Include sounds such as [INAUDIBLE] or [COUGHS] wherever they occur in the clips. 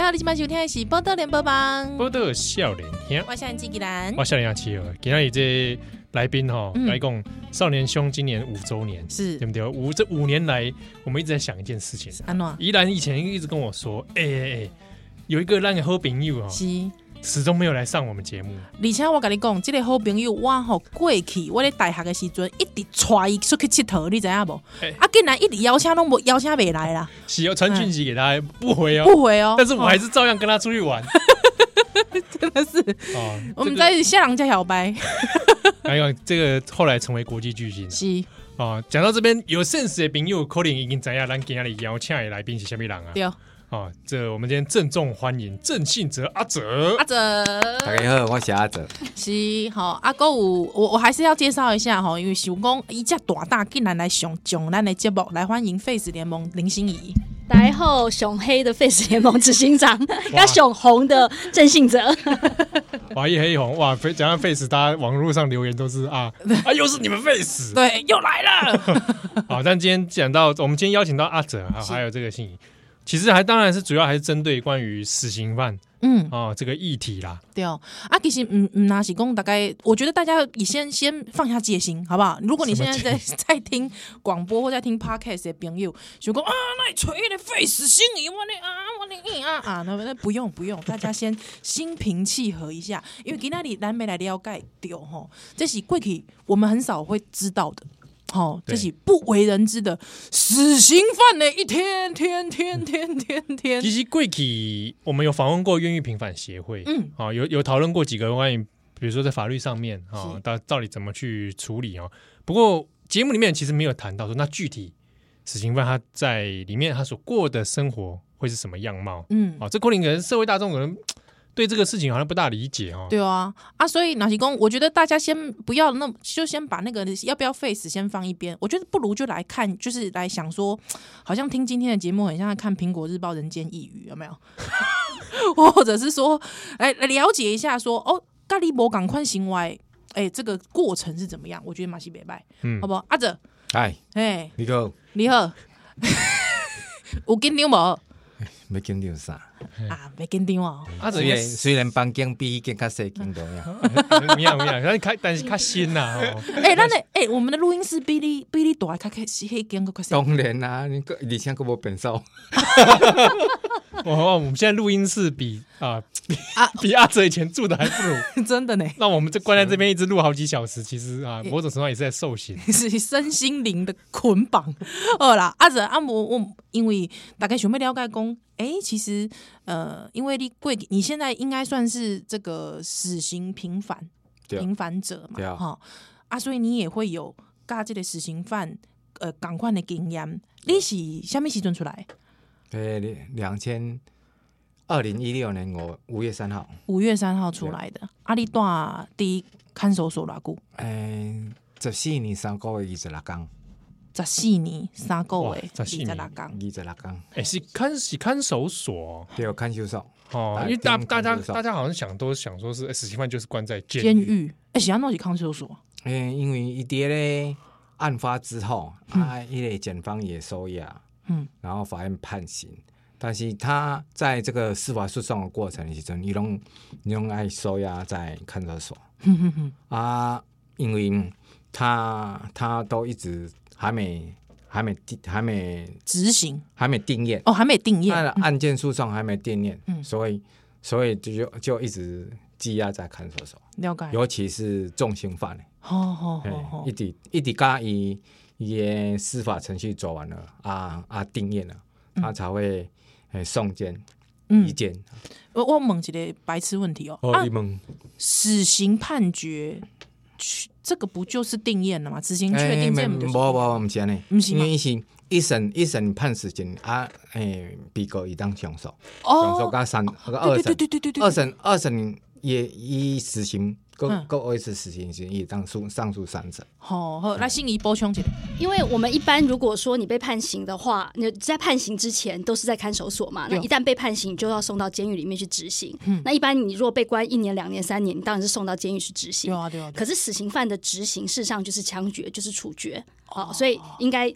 家好，你今晚收听的是《报道联播网》，报道少年兄，我是纪吉兰，我少年阿七哦，今天这来宾哈来讲少年兄今年五周年，是。对不对？五这五年来，我们一直在想一件事情，安诺依然以前一直跟我说，哎哎哎，有一个让你好朋友啊。是。始终没有来上我们节目，而且我跟你讲，这个好朋友我吼过去，我在大学的时阵一直带伊出去佚佗，你知影无？欸、啊，竟然一直邀请拢无邀请未来啦，是要传讯息给他，不回哦，不回哦，但是我还是照样跟他出去玩，[LAUGHS] 真的是。哦，我们在下郎家小白，[LAUGHS] 还有这个后来成为国际巨星，是。哦，讲到这边有现实的朋友，可能已经知影咱今日邀请的来宾是虾米人啊？对。啊，这我们今天郑重欢迎郑信哲阿哲，阿哲，大家好，我是阿哲。是好，阿哥我我还是要介绍一下哈，因为想讲一家大大竟然来上上咱的节目来欢迎 Face 联盟林心怡，大家好，熊黑的 Face 联盟执行长，跟熊红的郑信哲，[LAUGHS] 哇一黑一红哇，讲到 Face，大家网络上留言都是啊 [LAUGHS] 啊，又是你们 Face，对，又来了。[LAUGHS] 好，但今天讲到我们今天邀请到阿哲啊，还有这个信怡。其实还当然是主要还是针对关于死刑犯，嗯啊这个议题啦。对哦，啊其实嗯嗯那是讲大概，我觉得大家你先先放下戒心，好不好？如果你现在在 [LAUGHS] 在听广播或在听 podcast 的朋友，就讲啊那你锤的废死心理，我的啊我的啊啊那那不用不用，大家先心平气和一下，因为今天你南没来了解掉吼，这是过去我们很少会知道的。好，这是不为人知的死刑犯的一天天天天天天。其实贵体我们有访问过冤狱平反协会，嗯，啊，有有讨论过几个关于，比如说在法律上面啊，到到底怎么去处理哦。不过节目里面其实没有谈到说，那具体死刑犯他在里面他所过的生活会是什么样貌？嗯，啊，这可能可能社会大众可能。对这个事情好像不大理解哦。对啊，啊，所以哪提公，我觉得大家先不要那，就先把那个要不要 face 先放一边。我觉得不如就来看，就是来想说，好像听今天的节目很像在看《苹果日报》人间一语，有没有？或者是说，来来了解一下说，说哦，咖喱博赶快行为，哎，这个过程是怎么样？我觉得马西北拜，嗯，好不好？阿哲，嗨，哎，你好，你好，[LAUGHS] 有紧张无？[LAUGHS] 没紧张啥？啊，没紧张哦。啊，虽然虽然房间比一间较细间多呀，没 [LAUGHS] 有没有，但是较但是较新呐。哎，那那哎，我们的录音室比你比你大，较较细间个较细。当然啦，你个你像个无变少。我 [LAUGHS] 我们现在录音室比啊比啊 [LAUGHS] 比阿哲以前住的还不如，真的呢。那我们这关在这边一直录好几小时，其实啊，某种程度也是在受刑，是身心灵的捆绑。好啦，阿哲阿姆我因为大概想要了解讲，哎、欸，其实呃，因为你贵，你现在应该算是这个死刑平反平反者嘛，哈啊，所以你也会有加这个死刑犯呃赶快的经验。你是什么时阵出来？呃，两千二零一六年我五月三号，五月三号出来的。阿里段第一看守所偌久？嗯，十四年三个月二十六天。十四年三个月二十六天，二十六天。哎，是看是看守所，对，看守所。哦，因为大大家大家好像想都想说是死刑犯就是关在监狱。哎，是安怎是看守所？嗯，因为一爹咧案发之后啊，因为检方也收押。嗯，然后法院判刑，但是他在这个司法诉讼的过程其中，你拢你拢爱收押在看守所，啊，因为他他都一直还没还没定还没执行，还没定谳。哦，还没定谳，他的案件诉讼还没定谳，嗯，所以所以就就一直羁押在看守所，了解，尤其是重刑犯，好好好，一直一直加以。也司法程序走完了啊啊，定谳了，他才会送检移监。我我问一个白痴问题哦，啊，死刑判决，这个不就是定谳了吗？执行确定这不就是？不不不，不是呢，因为是一审一审判死刑啊，诶，被告一当上诉，上诉加三个二审，对对对对对，二审二审也已死刑。够够二次死刑，也当诉上诉三审。好，好，那心怡补充一下，因为我们一般如果说你被判刑的话，你在判刑之前都是在看守所嘛。那一旦被判刑，就要送到监狱里面去执行。嗯那一般你如果被关一年、两年、三年，你当然是送到监狱去执行。对啊，对啊。可是死刑犯的执行，事实上就是枪决，就是处决。好，所以应该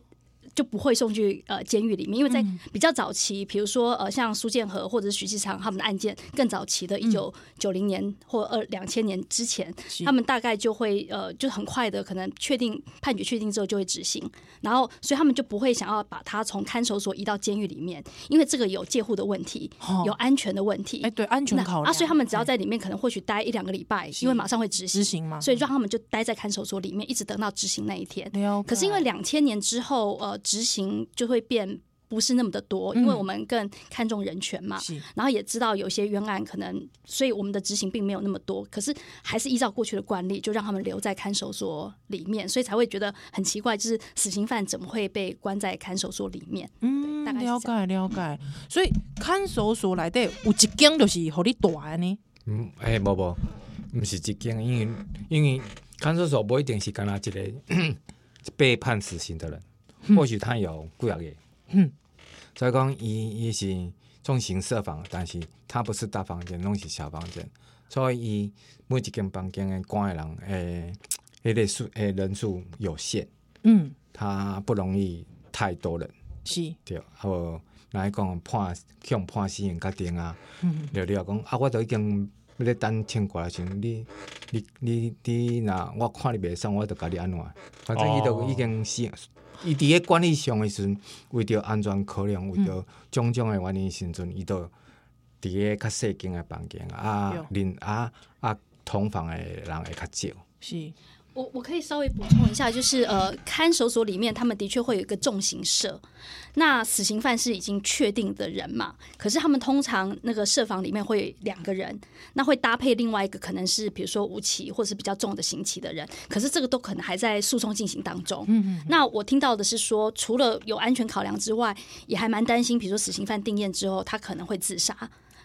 就不会送去呃监狱里面，因为在比较早期，比如说呃像苏建和或者是徐继昌他们的案件，更早期的一九九零年或二两千年之前，他们大概就会呃就很快的可能确定判决确定之后就会执行，然后所以他们就不会想要把他从看守所移到监狱里面，因为这个有戒护的问题，有安全的问题。哎，对，安全考量啊，所以他们只要在里面可能或许待一两个礼拜，因为马上会执行。执行嘛，所以让他们就待在看守所里面，一直等到执行那一天。可是因为两千年之后，呃，执行就会变不是那么的多，因为我们更看重人权嘛，然后也知道有些冤案可能，所以我们的执行并没有那么多。可是还是依照过去的惯例，就让他们留在看守所里面，所以才会觉得很奇怪，就是死刑犯怎么会被关在看守所里面？嗯，大概了解了解。所以看守所来的有一间就是好你大的呢？嗯，哎、欸，不不，不是一间，因为因为看守所不一定是干那一个 [COUGHS] 被判死刑的人，嗯、或许他有几啊个。嗯，所以讲伊伊是重型设防，但是他不是大房间，拢是小房间，所以伊每一间房间的关的人，诶，迄个数诶人数有限。嗯，他不容易太多人。是，对，好，来讲判向判死刑决定啊。嗯，了了讲啊，我都已经要咧等签过来时，你你你你那我看你袂爽，我就甲你安怎，反正伊都已经死。伊伫咧管理上诶时阵，为着安全考量，为着种种诶原因时阵，伊都伫咧较细间诶房间啊，另啊啊同房诶人会较少。是。我我可以稍微补充一下，就是呃，看守所里面他们的确会有一个重刑舍，那死刑犯是已经确定的人嘛，可是他们通常那个舍房里面会两个人，那会搭配另外一个可能是比如说无期或者是比较重的刑期的人，可是这个都可能还在诉讼进行当中。嗯嗯。那我听到的是说，除了有安全考量之外，也还蛮担心，比如说死刑犯定验之后，他可能会自杀，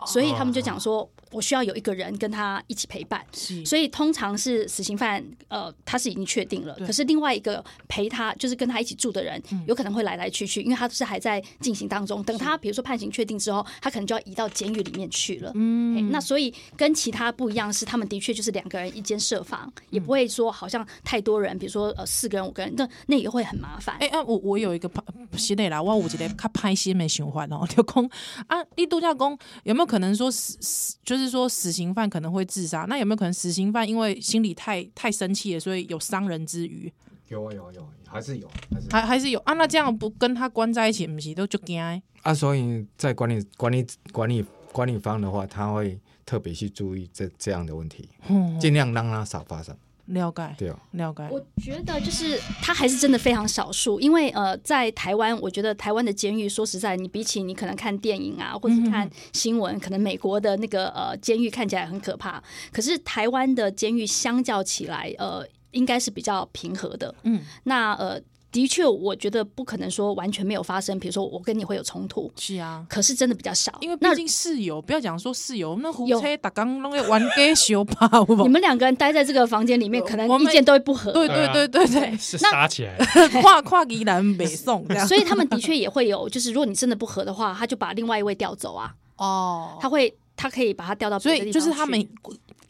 所以他们就讲说。我需要有一个人跟他一起陪伴，所以通常是死刑犯，呃，他是已经确定了，可是另外一个陪他，就是跟他一起住的人，有可能会来来去去，因为他是还在进行当中。等他比如说判刑确定之后，他可能就要移到监狱里面去了。嗯，那所以跟其他不一样是，他们的确就是两个人一间设房，也不会说好像太多人，比如说呃四个人五个人，那那也会很麻烦。哎啊，我我有一个是的啦，我有一个较歹心的想法哦，[LAUGHS] 就讲啊，你度假宫有没有可能说死死就是。就是说死刑犯可能会自杀，那有没有可能死刑犯因为心里太太生气了，所以有伤人之余？有啊有啊有，还是有，还是还还是有啊？那这样不跟他关在一起，不是都就惊？啊，所以在管理管理管理管理方的话，他会特别去注意这这样的问题，尽量让他少发生。了解，对啊，了解。我觉得就是他还是真的非常少数，因为呃，在台湾，我觉得台湾的监狱，说实在，你比起你可能看电影啊，或者看新闻，嗯、可能美国的那个呃监狱看起来很可怕，可是台湾的监狱相较起来，呃，应该是比较平和的。嗯，那呃。的确，我觉得不可能说完全没有发生。比如说，我跟你会有冲突，是啊，可是真的比较少，因为毕竟室友，不要讲说室友，那胡车打刚弄个玩给修吧。你们两个人待在这个房间里面，可能意见都会不合。对对对对对，是打起来，[LAUGHS] 跨跨宜南北宋这样。所以他们的确也会有，就是如果你真的不合的话，他就把另外一位调走啊。哦，他会，他可以把他调到别的地方。所以就是他们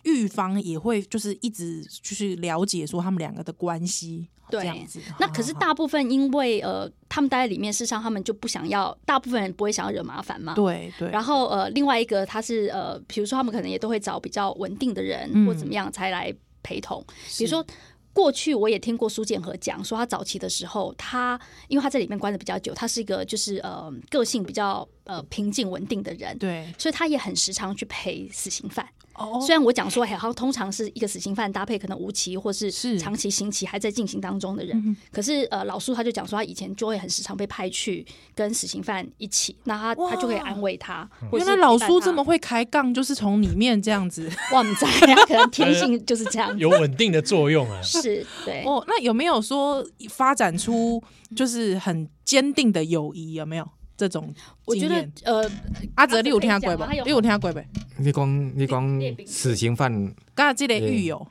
预防也会，就是一直就是了解说他们两个的关系。对，这样子。那可是大部分因为呃，他们待在里面，事实上他们就不想要，大部分人不会想要惹麻烦嘛。对对。然后呃，另外一个他是呃，比如说他们可能也都会找比较稳定的人、嗯、或怎么样才来陪同。比如说过去我也听过苏建和讲说，他早期的时候，他因为他在里面关的比较久，他是一个就是呃个性比较呃平静稳定的人，对，所以他也很时常去陪死刑犯。虽然我讲说，好像通常是一个死刑犯搭配可能无期或是长期刑期还在进行当中的人，可是呃，老苏他就讲说，他以前就会很时常被派去跟死刑犯一起，那他他就可以安慰他。原来老苏这么会开杠，就是从里面这样子。[LAUGHS] 哇，你在他可能天性就是这样，有稳定的作用啊。[LAUGHS] 是，对。哦，那有没有说发展出就是很坚定的友谊？有没有？这种我觉得，呃，阿泽，你有听过吧？你有听过没？你讲你讲死刑犯，刚才这类狱友，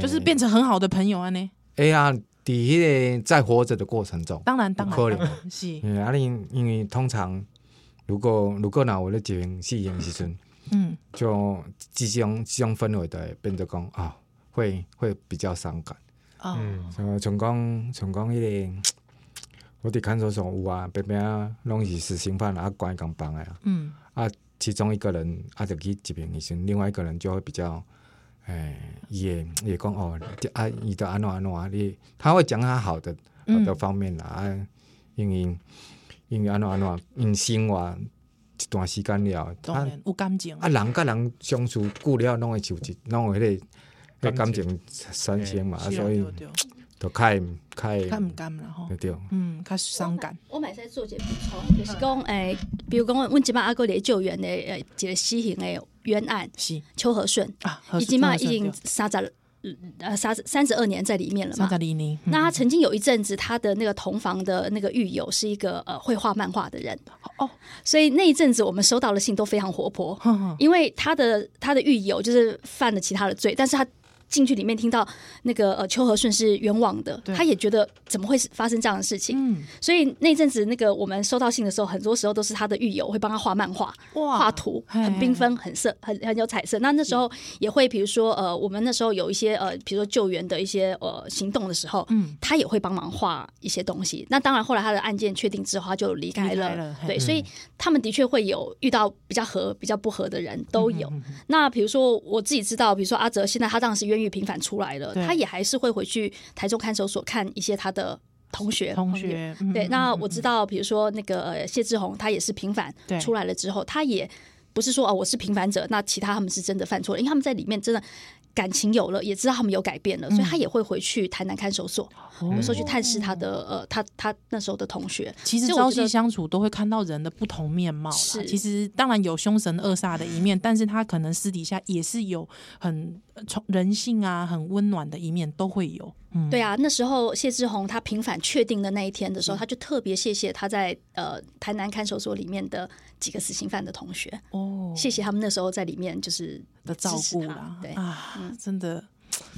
就是变成很好的朋友啊呢。哎呀，第一个在活着的过程中，当然当然可能是，啊，因因为通常如果如果拿我的进行死刑时阵，嗯，就这种这种氛围的变得讲啊，会会比较伤感啊。嗯，从讲从讲一个。我伫看守所有啊，边边啊，拢是死刑犯啊，关一间房的啊。嗯啊，其中一个人啊，就去一边医生，另外一个人就会比较，诶，也也讲哦，啊，伊的安怎安怎啊，你他会讲他好的好的方面啦，啊，因为因为安怎安怎，因生活一段时间了，当然有感情啊，人甲人相处久了，拢会就一，拢有迄个感情产生嘛，所以。都开开开唔甘啦吼，对，嗯，较伤感。我买在做一个补充，就是讲，诶、欸，比如讲，阮即摆阿哥咧救援的诶，一个死刑的冤案，是邱和顺啊，已经嘛已经三十呃三三十二年在里面了嘛。三十二年。嗯、那他曾经有一阵子，他的那个同房的那个狱友是一个呃会画漫画的人哦，所以那一阵子我们收到的信都非常活泼，呵呵因为他的他的狱友就是犯了其他的罪，但是他。进去里面听到那个呃邱和顺是冤枉的，他也觉得怎么会发生这样的事情？嗯，所以那阵子那个我们收到信的时候，很多时候都是他的狱友会帮他画漫画、画图，很缤纷、很色、很很有彩色。那那时候也会，比如说呃，我们那时候有一些呃，比如说救援的一些呃行动的时候，嗯，他也会帮忙画一些东西。那当然后来他的案件确定之后，他就离开了。对，所以他们的确会有遇到比较合、比较不合的人都有。那比如说我自己知道，比如说阿哲现在他当然是冤。狱平反出来了，他也还是会回去台中看守所看一些他的同学。同学，对，那我知道，比如说那个谢志宏，他也是平反出来了之后，他也不是说哦，我是平反者，那其他他们是真的犯错了，因为他们在里面真的感情有了，也知道他们有改变了，所以他也会回去台南看守所，有时候去探视他的呃，他他那时候的同学。其实朝夕相处都会看到人的不同面貌。是，其实当然有凶神恶煞的一面，但是他可能私底下也是有很。从人性啊，很温暖的一面都会有。嗯，对啊，那时候谢志宏他平反确定的那一天的时候，嗯、他就特别谢谢他在呃台南看守所里面的几个死刑犯的同学哦，谢谢他们那时候在里面就是的照顾啦。对啊，嗯、真的，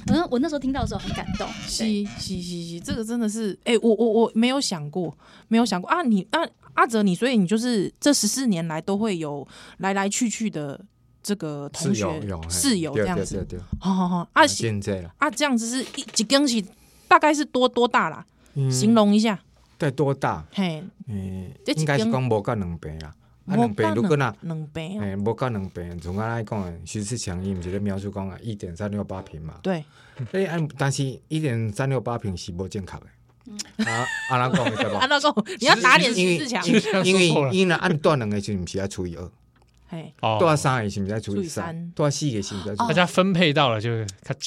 嗯，我那时候听到的时候很感动。是是是是，这个真的是，哎、欸，我我我没有想过，没有想过啊，你啊阿哲你，所以你就是这十四年来都会有来来去去的。这个同学室友这样子，好好好，啊，现在啊，这样子是一几根起，大概是多多大啦？形容一下，对，多大？嘿，嗯，应该是讲无到两倍啦，啊，两倍如果那两倍，哎，无到两倍，从我来讲，徐世强伊毋是咧描述讲啊，一点三六八平嘛，对，[LAUGHS] 哎，按但是一点三六八平是无正确的，啊，按哪讲？[LAUGHS] 按哪讲？你要打点徐世强，因为因为 [LAUGHS] 按断两个就毋是要除以二。多少三也行，再除以三，多少四也行，再除以。大家分配到了就，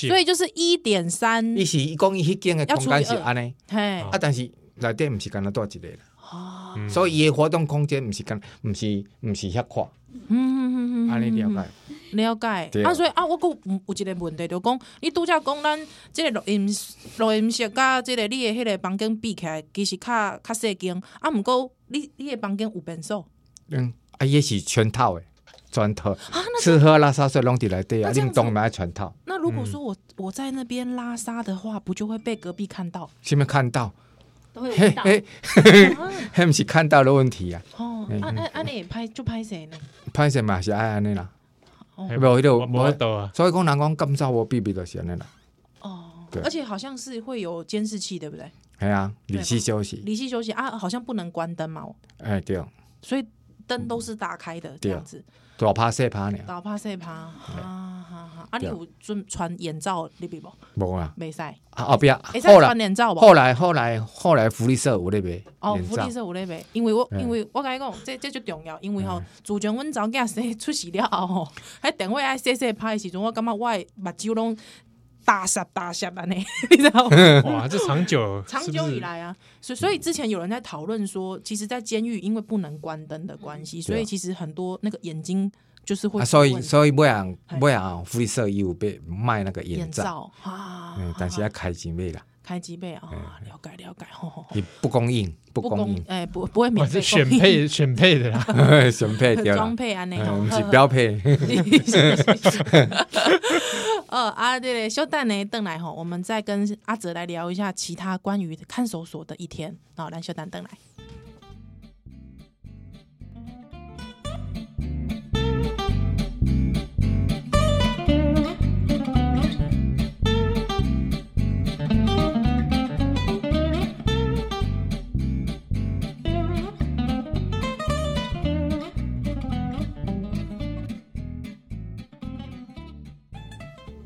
所以就是一点三。一是一共一间的空间是安尼，啊，但是内底毋是干那多一个啦，所以伊的活动空间不是干，不是不是遐宽。嗯嗯嗯安尼了解，了解。啊，所以啊，我有有一个问题，就讲你拄则讲咱这个录音录音室甲这个你的迄个房间比起来，其实较较细间。啊，毋过你你的房间有变数？嗯，啊，也是全套诶。全套啊，吃喝拉撒睡拢伫内底啊，运动买全套。那如果说我我在那边拉撒的话，不就会被隔壁看到？前面看到，都会闻到。嘿，[LAUGHS] 不是看到的问题啊。哦，安安安！你拍就拍谁呢？拍谁嘛是爱安尼啦。无迄个无，所以讲人讲咁早我避避就是安尼啦。哦，对，而且好像是会有监视器，对不对？系啊，离席休息，离席休息啊，好像不能关灯嘛。哎，对。所以灯都是打开的，这样子。大怕细怕呢？大怕细怕，啊哈哈！啊，你有准穿眼罩你别无？无啊，没使。啊后边后来穿眼罩，后来后来后来福利社有咧卖。哦，福利社有咧卖，因为我因为我甲你讲，这这就重要，因为吼，自从阮查某囝生出事了后吼，迄电话爱细细拍的时阵，我感觉我的目睭拢。大侠大侠啊，你 [LAUGHS] 你知道吗？[LAUGHS] 哇，这长久长久以来啊，所以所以之前有人在讨论说，其实，在监狱因为不能关灯的关系，所以其实很多那个眼睛就是会。所以所以不然不然福利社有被卖那个眼罩。啊，但是要开几倍啦。开机背啊，了解了解，你不供应，不供应，哎，不不会免费，选配 [LAUGHS] 选配的啦，[LAUGHS] 选配的装配啊，那种是标配。[LAUGHS] 哦啊，对了，小等呢，邓来吼，我们再跟阿泽来聊一下其他关于看守所的一天。好，来小等邓来。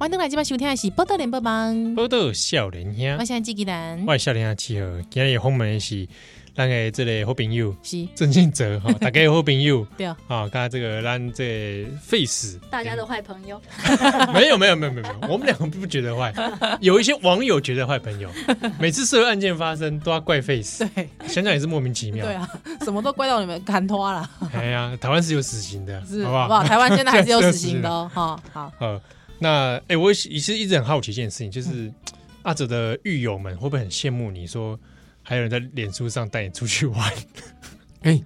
欢迎登来，今晚收听的是《报道联播网》，报道少年兄，我现在纪吉兰，我少年兄七号，今日访问的是咱个这个好朋友，是。郑信哲哈，[LAUGHS] 大家有好朋友，对。啊，啊，刚才这个咱这 face，大家的坏朋友，[LAUGHS] 没有没有没有没有，我们两个不觉得坏，有一些网友觉得坏朋友，每次社会案件发生都要怪 face，对，想想也是莫名其妙，对啊，什么都怪到你们看拖了，哎呀，台湾是有死刑的，是好不好？好不好？台湾现在还是有死刑的哦，[LAUGHS] 哈，好，呃。那哎、欸，我其实一直很好奇一件事情，就是、嗯、阿哲的狱友们会不会很羡慕你说，还有人在脸书上带你出去玩？[LAUGHS] 哎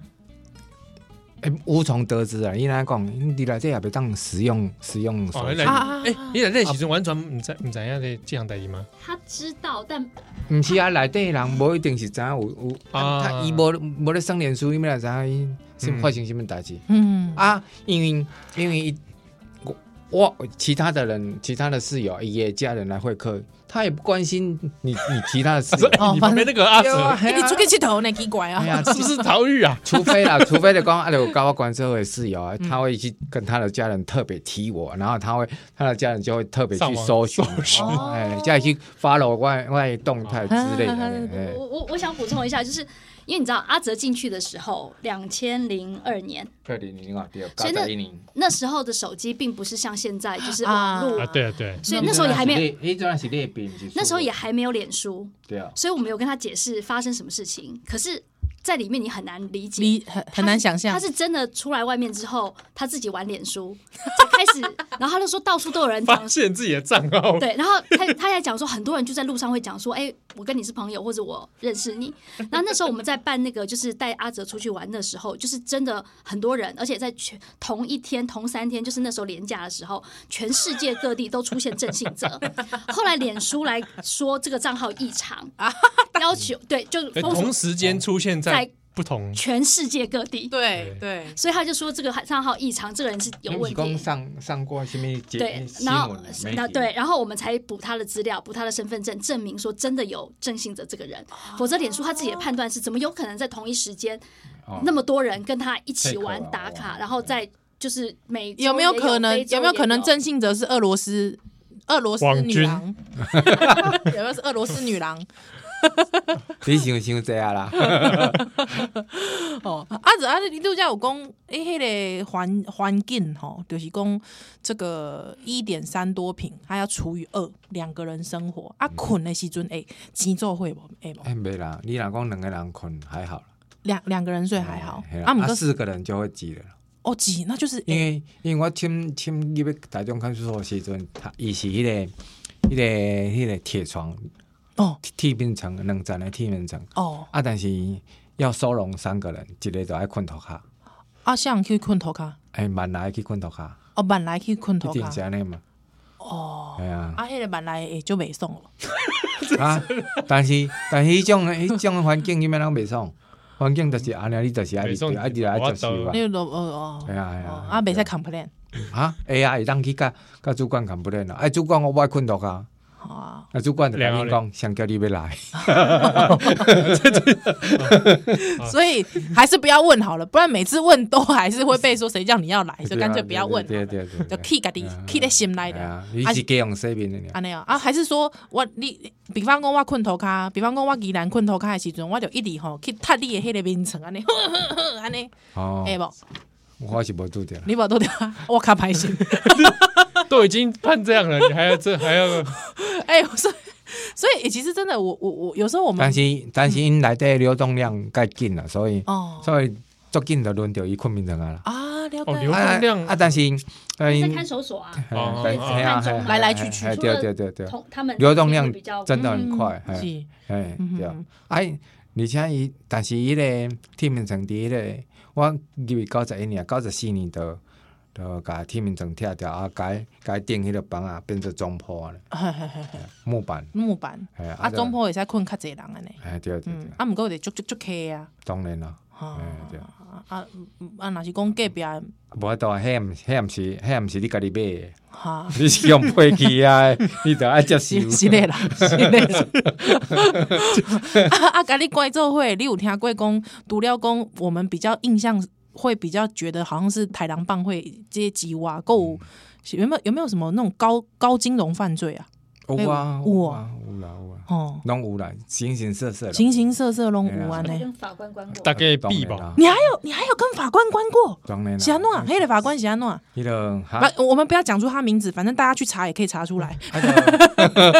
哎、无从得知啊！你来讲，你来这也别当使用使用手机。哎、欸，你来这其实完全唔知唔知样的这样代志吗？他知道，但唔是啊，来底人无一定是知影有有，他伊无无咧上脸书，你们来知影伊发生什么代志？嗯啊，因为因为。我其他的人，其他的室友也家人来会客，他也不关心你，你其他的室友。哦，[LAUGHS] 你旁边那个阿哲，你出去剃头那奇怪啊？哎呀，是不是逃狱啊？[LAUGHS] 除非啦，除非的光，阿有高官社会室友啊，他会去跟他的家人特别提我，然后他会他的家人就会特别去搜寻，[LAUGHS] 哎，再去 follow 外外动态之类的。我我我想补充一下，就是。因为你知道阿哲进去的时候，两千零二年，二零零二年，所以那那时候的手机并不是像现在，就是网络，啊，对啊对，所以那时候也还没有，那时候也还没有脸书，对啊，所以我们有跟他解释发生什么事情，可是。在里面你很难理解，很很难想象。他是真的出来外面之后，他自己玩脸书，才开始，[LAUGHS] 然后他就说到处都有人发现自己的账号。对，然后他他在讲说，很多人就在路上会讲说，哎，我跟你是朋友，或者我认识你。[LAUGHS] 然后那时候我们在办那个就是带阿哲出去玩的时候，就是真的很多人，而且在全同一天同三天，就是那时候连假的时候，全世界各地都出现郑信哲。[LAUGHS] 后来脸书来说这个账号异常啊，要求对，就同时间出现在。在不同全世界各地，对对，所以他就说这个账号异常，这个人是有问题。上上过什么？对，然后那对，然后我们才补他的资料，补他的身份证，证明说真的有郑信哲这个人。否则脸书他自己的判断是，怎么有可能在同一时间那么多人跟他一起玩打卡，然后在就是每有没有可能有没有可能郑信哲是俄罗斯俄罗斯女郎？[LAUGHS] 有没有是俄罗斯女郎？你想想这样啦。[LAUGHS] 哦，阿子阿子，你度假有讲，哎，迄个环环境吼，就是讲这个一点三多平，还要除以二，两个人生活。啊，困的时阵，哎，钱做会不？哎，哎，没啦，你若讲两个人困还好，两两个人睡还好。啊，四个人就会挤了。哦，挤，那就是因为因为我签签入去台中看守所时阵，他伊是迄个迄个迄个铁床。哦，梯面层两层的梯面层哦啊，但是要收容三个人，一个就爱困头卡。啊，像去困头卡？哎，慢来去困头卡。哦，慢来去困头卡。一定是安尼嘛？哦，系啊。啊，迄个慢来就袂爽了。[LAUGHS] 啊，但是但是迄种迄种环境，你免啷袂爽？环境就是安尼，你就是爱爱爱爱接受。你哦哦，系啊系啊。啊，袂使 complain。啊，哎呀，会当去甲甲主管 complain 啊？哎，主管我爱困头卡。啊，那主管的两员想叫你别来，[LAUGHS] 所以还是不要问好了，不然每次问都还是会被说谁叫你要来，就干脆不要问，对对对，就 keep 的 keep 在心内的，还是给用这边的啊那样啊，还是说我你，比方讲我困头卡，比方讲我宜兰困头卡的时阵，我就一直吼去踢你的迄个眠床安尼，[LAUGHS] 安尼，哦，哎不，我是无做掉，你无做掉，我卡歹势。[LAUGHS] [LAUGHS] 都已经判这样了，你还要这 [LAUGHS] 还要？哎、欸，所以所以其实真的，我我我有时候我们但是但是因来的流动量太紧了，所以哦，所以足紧的轮到伊困眠床啊了啊，流动量。啊，但是在看守所啊，来来去去，对对对对，他们流动量真的很快，是。哎对，哎，而且伊但是伊个天命城第一个，我入去九十一年，九十四年的。就把天命床拆掉啊，改改垫迄个房啊，变成中铺啊，木板。木板，啊中铺会使困较济人安尼，哎对对对，啊毋过会足足足客啊，当然啦，哎对，啊啊若是讲隔壁，无法度，迄毋迄毋是迄毋是你家己买的，[LAUGHS] 你是用配去啊，[LAUGHS] 你着爱接受，是嘞啦，是嘞，[LAUGHS] 啊啊，甲你关做伙，你有听过讲，除了讲我们比较印象。会比较觉得好像是台狼棒会这些鸡蛙够有没有有没有什么那种高高金融犯罪啊？有啊，有啊，有啦有啊，哦，拢有啦，形形色色，形形色色拢有啊呢。跟法官关过，大概必吧。你还有你还有跟法官关过？当然啦。是安怎？黑的法官喜安诺？那个，不，我们不要讲出他名字，反正大家去查也可以查出来。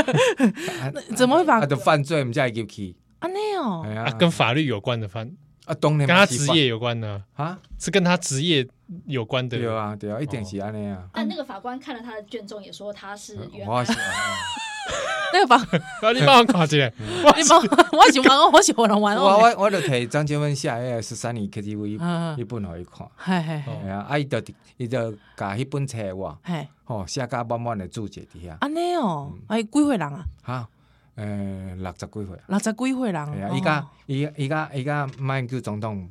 [LAUGHS] 怎么会把？他的犯罪我们再入去。啊，那哦，啊，跟法律有关的犯啊，当然跟他职业有关的啊，是跟他职业有关的。对啊，对啊，一定是安尼啊。但那个法官看了他的卷宗，也说他是原。[LAUGHS] 那个房，[LAUGHS] 你帮我看一下。你帮我喜欢，我喜欢人玩。我我我就替张杰文写个十三年 KTV 一本互伊看。系系系啊，啊伊就伊就甲迄本册我，吼写甲满满的注解底下。安尼哦，哎，几岁人啊？哈，诶，六十几岁。六十几岁人。系啊，伊家伊伊家伊家马英九总统。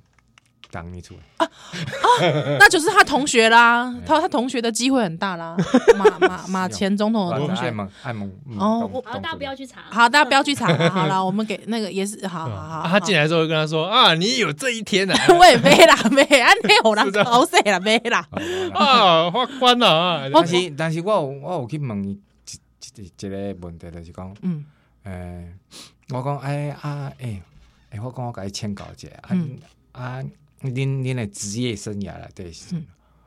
当你出来啊啊，那就是他同学啦，[LAUGHS] 他他同学的机会很大啦。[LAUGHS] 马马马前总统的同学，爱蒙哦，好，大家不要去查，好，大家不要去查。好了，我们给那个也是，好好好。他进来之后跟他说啊，你有这一天啊，[LAUGHS] 我也没啦，没，安尼好啦，好势啦，没啦。啊，法官啊，但是但是我我有去问一一一个问题，就是讲，嗯，诶，我讲哎啊诶，诶，我讲我甲伊请教一下，啊啊。恁恁的职业生涯啦，对，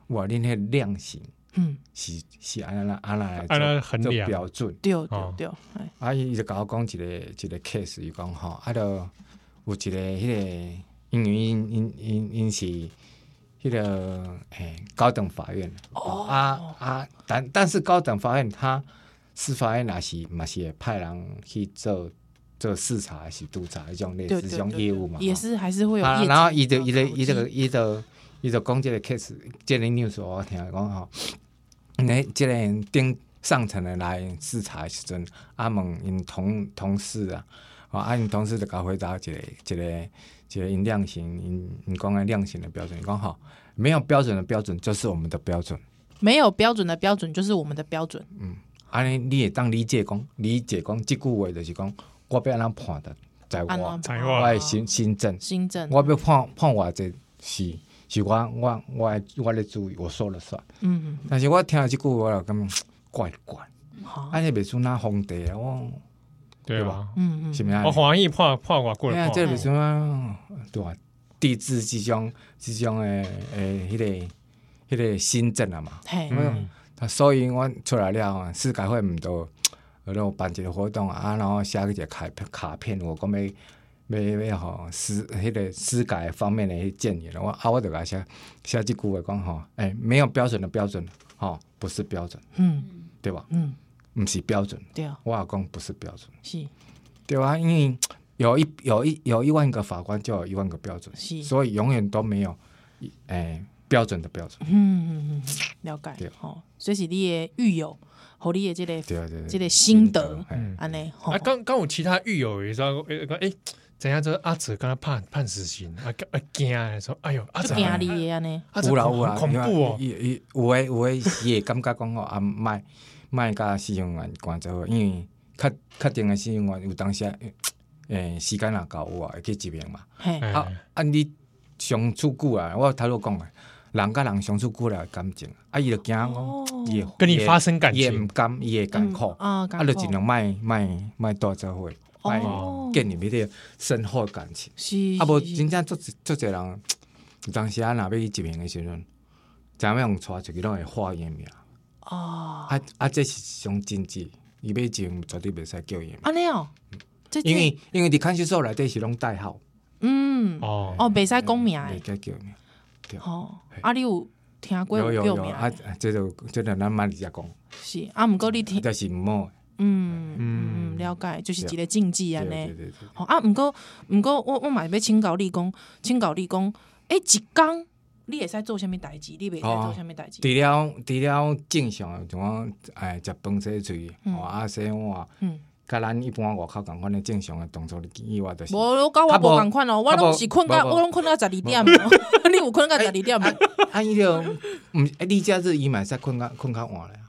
哇，恁迄量刑，嗯，是是安那安那来做做标准，对对对。啊，伊就甲我讲一个一个 case，伊讲吼，啊，著有一个迄个，因为因因因因是迄个诶高等法院，哦。啊啊，但但是高等法院他司法院也是嘛是会派人去做。做视察还是督察一种类似这种业务嘛，也是还是会有。然后伊就伊就伊这个伊就伊就讲这个 case，这个 news 我听讲吼，那这个顶上层的来视察的时阵，阿问因同同事啊，啊因同事就甲回答一个一个一个因量刑，因因讲的量刑的标准，讲吼，没有标准的标准就是我们的标准，没有标准的标准就是我们的标准。嗯，安尼你会当理解讲，理解讲即句话就是讲。我要安怎判的，在我，我的新新政，新政，我要判判我这是是我我我我咧注意，我说了算。嗯，但是我听了这句话，我感觉怪怪。好，安尼别说那皇帝啊，我对吧？嗯嗯，是咪啊？我怀疑判判我过来，这别说啊，对吧？抵制这种即种诶诶，迄个迄个新政啊嘛。嘿，所以我出来了，世改会唔多。然后办一个活动啊，然后写一个卡片，卡片我讲要要要吼司迄个司改方面的迄建议，我啊我就甲写写几句话讲吼，诶，没有标准的标准，吼，不是标准，嗯，对吧？嗯，毋是标准，对。啊，我讲不是标准，是，对啊，因为有一有一有一万个法官就有一万个标准，是，所以永远都没有诶标准的标准，嗯嗯嗯，了解，对，吼，所以是你的狱友。好，你的这个，这个心得，安尼。啊，刚刚有其他狱友也说，诶，诶，怎样？这阿哲跟他判判死刑，啊，啊惊，说，哎呦，阿泽惊你的安尼，有啦有啦，恐怖哦。有有诶有诶，也感觉讲哦，啊，卖卖甲使用员关做，因为确确定诶使用员有当时诶时间也够有啊，会去执行嘛。啊啊，你相处久啊，我头路讲诶。人甲人相处久了感情，啊，伊就惊讲，伊跟你发生感情，伊唔甘，伊会艰苦，啊，就尽量卖卖卖多做伙，卖建立迄个深厚感情。是，啊，无真正足足侪人，当时啊，若要去执行诶时阵，怎样用带出去拢会化验命。哦，啊啊，这是上禁忌，伊要执行绝对袂使叫验。安尼哦，因为因为伫看守所内底是拢代号。嗯，哦。哦，袂使讲名诶，袂使叫名。哦，啊，你有听过有有有啊？这就这就咱妈直接讲是啊，毋过你听，但是毋好，嗯嗯，了解，就是一个禁忌安尼。好啊，毋过毋过我我嘛要请教你讲，请教你讲，诶，一工你会使做啥物代志？你袂使做啥物代志？除了除了正常，像我哎食饭洗嘴，啊洗碗，嗯。甲咱一般外口共款的正常的动作以外，就是无甲我无共款哦，我拢是困到我拢困到十二点，你有困到十二点吗？啊，伊就毋，诶，你假日伊嘛会使困较困较晚咧？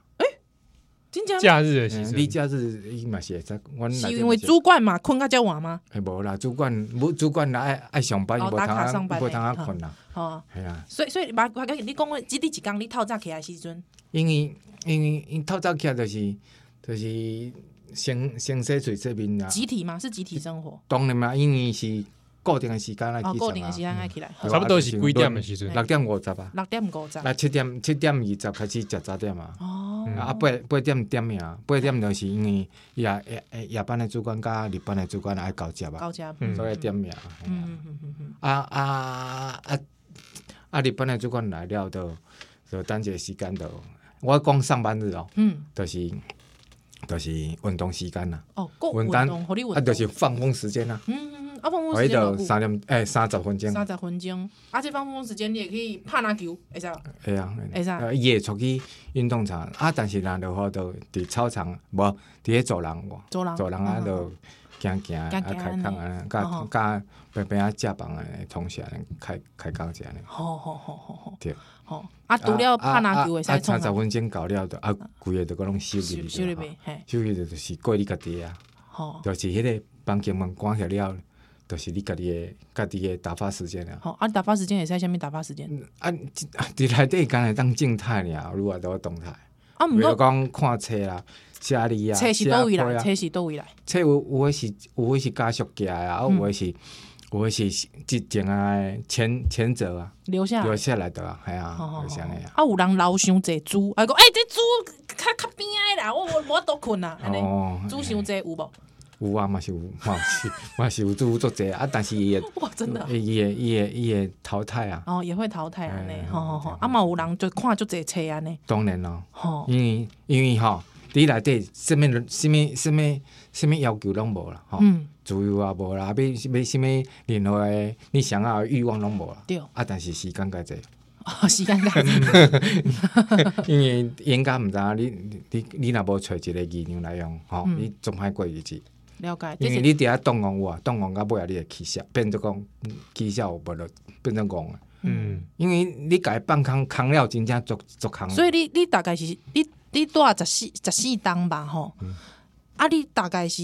假日的时阵，你假日伊嘛是会使，是因为主管嘛困较较晚吗？诶，无啦，主管无主管来爱爱上班，无通啊，无通啊困啦。哦，系啊，所以所以，马快你讲，几点几工你透早起来时阵？因为因为因透早起来就是就是先先洗水这面啊。集体嘛，是集体生活。当然嘛，因为是。固定的时间来起床哦！固定的时间来起来，差不多是几点的时阵？六点五十啊。六点五十。来七点七点二十开始食早点嘛。哦。啊八八点点名，八点就是因为夜夜夜班的主管加日班的主管爱交接啊。交接。所以点名。嗯嗯嗯嗯。啊啊啊啊！日班的主管来了，就就等一个时间就我讲上班日哦。嗯。就是就是运动时间啦。哦，运动，啊，就是放风时间啦。嗯。啊，放风时间三点诶，三十分钟。三十分钟，而且放风时间你也可以拍篮球，会使。会啊，会使。伊会出去运动场啊，但是人的话都伫操场，无伫咧走廊喎。走廊。走廊啊，都行行啊，开讲啊，甲甲边边啊，食饭诶，同学开开讲者呢。好好好好好。对。吼啊，除了拍篮球会使。三十分钟到了，就啊，规个都拢收起去。收入去，嘿。收起就是过你家己啊。吼。就是迄个房间门关起了。就是你家己的家己的打发时间啊！好，啊，打发时间也是在下面打发时间。啊，伫内底干来当静态尔，如果都动态。啊，毋过讲看册啦，写字啊，册是倒位来，册是倒位来。册有有诶是，有诶是家属寄啊，有诶是，有诶是之前啊前前者啊留下留下来的啊，系啊，留下来啊。啊，有人留伤济猪，啊，讲诶，这猪较较边仔啦，我我我都困啊，安尼猪伤济有无？有啊，嘛是有，嘛是嘛是有做做者啊，但是伊会 [LAUGHS] 哇，真的，伊会伊会伊会淘汰啊。哦，也会淘汰安尼，吼吼吼。啊嘛有人就看就这册安尼。当然咯，吼，因为因为吼，你内底什物什物什物什物要求拢无啦，吼，自由也无啦，要要什物任何诶你想要欲望拢无啦。对。啊，但是时间较济。[LAUGHS] 哦，时间较济。[LAUGHS] 因为应该毋知影你你你若无揣一个议量来用，吼，你总歹过日子。了解，因为你伫遐动工有啊，动工到尾啊，你会起效，变做讲起效有无了，变成讲啊。嗯，因为你家放空空了，真正足足空。所以你你大概是你你住十四十四栋吧，吼。嗯、啊，你大概是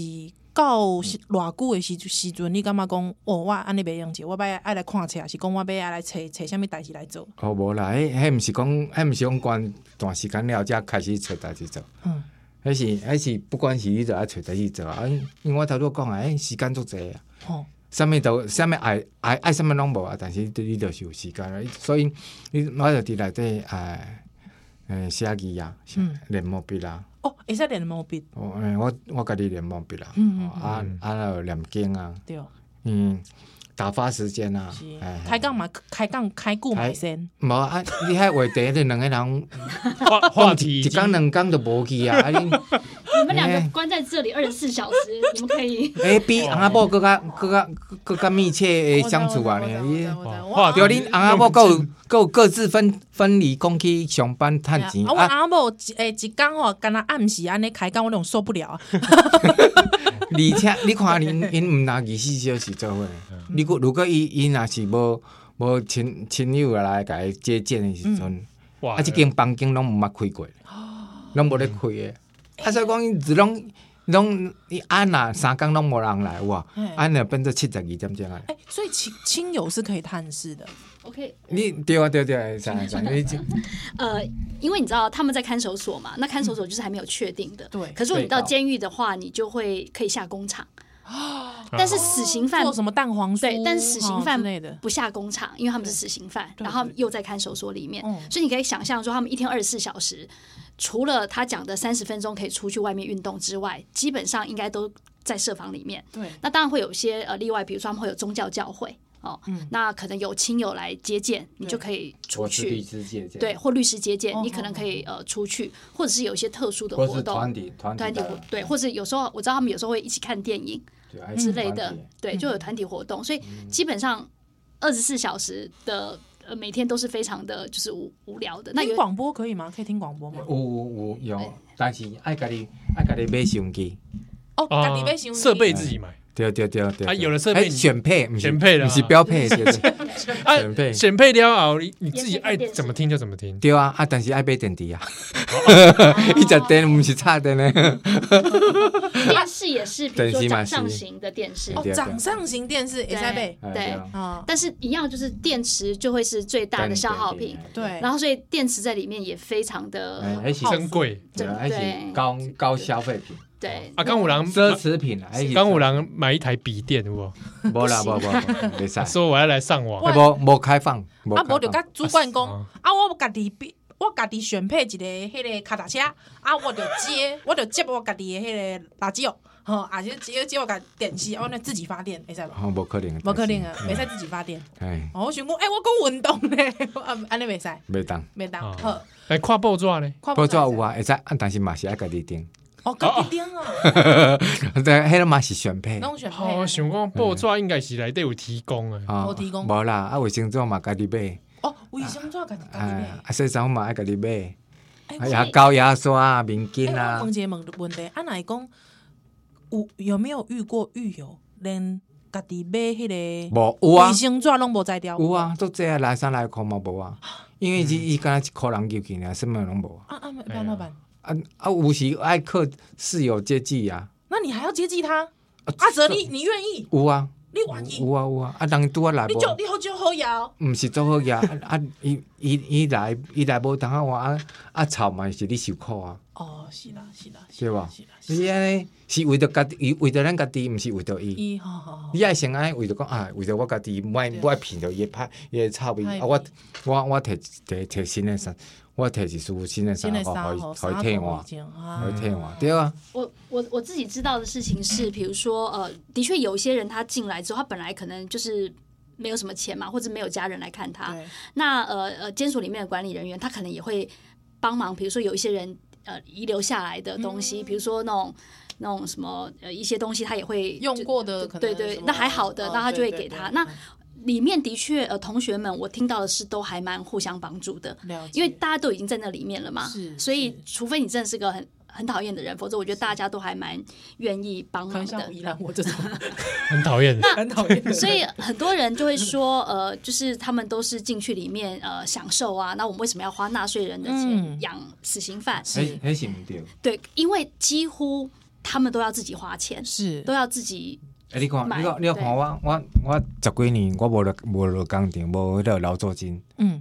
到偌久的时时阵，你感觉讲哦，我安尼袂用者，我要爱来看册，是讲我要爱来找找啥物代志来做。哦，无啦，迄迄毋是讲，迄毋是讲关段时间了，才开始找代志做。嗯。还是还是不管是你做啊，找代志做啊，因为我头拄讲啊，诶，时间足济啊，哦，啥物都啥物爱爱爱啥物拢无啊，但是你着是有时间，所以你我着伫内底诶诶写字啊，练毛笔啦，哦，会使练毛笔，哦，诶，我我家己练毛笔啦，嗯嗯，啊啊，念经啊，对，嗯。打发时间啊，开杠嘛，开杠开顾买先。无啊，你喺话题，你两个人话话题一讲两讲都无去啊。[LAUGHS] 你们两个关在这里二十四小时，你们可以哎比翁仔某更加更加更加密切诶相处啊！你话对，恁翁仔某够够各自分分离，讲去上班赚钱。啊，我翁仔某诶一工吼，干那暗时安尼开工，我拢受不了啊。[LAUGHS] 而且你看，恁恁毋拿二十四小时做伙。如果如果伊伊若是无无亲亲友来甲伊接见的时阵，啊，即间房间拢毋捌开过，拢无咧开的。啊，所以讲伊只拢拢伊安若三工拢无人来哇，安若变做七十二点钟来。诶，所以亲亲友是可以探视的。OK，你对啊对对，啥啥？[LAUGHS] [LAUGHS] 呃，因为你知道他们在看守所嘛，那看守所就是还没有确定的。对。可是如果你到监狱的话，你就会可以下工厂。但是死刑犯做什么蛋黄酥？对，但是死刑犯不下工厂，因为他们是死刑犯，然后又在看守所里面，所以你可以想象说，他们一天二十四小时，除了他讲的三十分钟可以出去外面运动之外，基本上应该都在设防里面。对，那当然会有一些呃例外，比如说他们会有宗教教会哦，那可能有亲友来接见，你就可以出去。对，或律师接见，你可能可以呃出去，或者是有一些特殊的活动，团体团体活对，或者有时候我知道他们有时候会一起看电影。之类的，对，就有团体活动，所以基本上二十四小时的呃每天都是非常的就是无无聊的。那听广播可以吗？可以听广播吗？有有有，但是爱家己爱家己买相机。哦，家己买相机，设备自己买。对对对对，啊，有了设备，选配选配的，不是标配，[LAUGHS] 选配。选配了啊，你你自己爱怎么听就怎么听。对啊，啊，但是爱买电滴啊，[LAUGHS] 一只电不是差的。呢。电视也是，比如说掌上型的电视，哦，掌上型电视也在背，对。啊，但是一样就是电池就会是最大的消耗品，对，然后所以电池在里面也非常的珍贵，对，高高消费品。对啊，刚五郎奢侈品啊，刚五郎买一台笔电，不？没啦，没没没啥。[LAUGHS] 说我要来上网，无无开放，啊，无就甲主管讲，啊，我家己我家己选配一个迄个脚踏车，啊，我就接，我就接我家己的迄个垃圾哦，吼，啊，就接接我家电视，我那自己发电，会使无？哦，无可能，无可能啊，袂使自己发电。哎，我想讲，哎，我讲运动咧，[LAUGHS] 啊，安尼袂使，袂当，袂当。好，哎，看报纸咧，报纸有啊，会使，但是嘛是爱家己订。哦，搞一点啊！[LAUGHS] 对，迄个嘛是选配。拢选配。哦，想讲报纸应该是内底有提供诶。哦，提供。无啦，啊卫生纸嘛家己买。哦，卫生纸家己家己买。啊，洗衫嘛爱家己买。哎牙，膏牙刷、面巾啊。问一个问问题，啊，若是讲有有没有遇过狱友连家己买迄个？无有啊。卫生纸拢无在掉。有啊，都这来三来块嘛无啊，因为伊伊敢若一箍人入去尔，什么拢无。啊啊，办怎办？啊啊！有时爱靠室友接济啊，那你还要接济他？阿泽，你你愿意？有啊，你愿意？有啊有啊！啊，人拄啊来，你就你好就好摇，毋是做好摇啊！伊伊伊来伊来无等下我啊啊吵嘛是你受苦啊！哦，是啦是啦，是吧？你安尼是为着家己，为着咱家己，毋是为着伊。你爱先安尼为着讲啊，为着我家己，莫爱骗着伊歹伊臭味啊！我我我摕摕摕新诶衫。我提起书，新的衫，好，好听话，好听话，对啊。我我我自己知道的事情是，比如说，呃，的确有一些人他进来之后，他本来可能就是没有什么钱嘛，或者没有家人来看他。那呃呃，监所里面的管理人员，他可能也会帮忙。比如说有一些人呃遗留下来的东西，比如说那种那种什么呃一些东西，他也会用过的，对对，那还好的，那他就会给他那。里面的确，呃，同学们，我听到的是都还蛮互相帮助的，因为大家都已经在那里面了嘛，是，所以除非你真的是个很很讨厌的人，否则我觉得大家都还蛮愿意帮忙的。像我这种很讨厌，那很讨厌。所以很多人就会说，呃，就是他们都是进去里面呃享受啊，那我们为什么要花纳税人的钱养死刑犯？是，很行。对，因为几乎他们都要自己花钱，是都要自己。哎，你看，你看，你看，我我我十几年，我无落无落工厂，无迄个劳作金。嗯。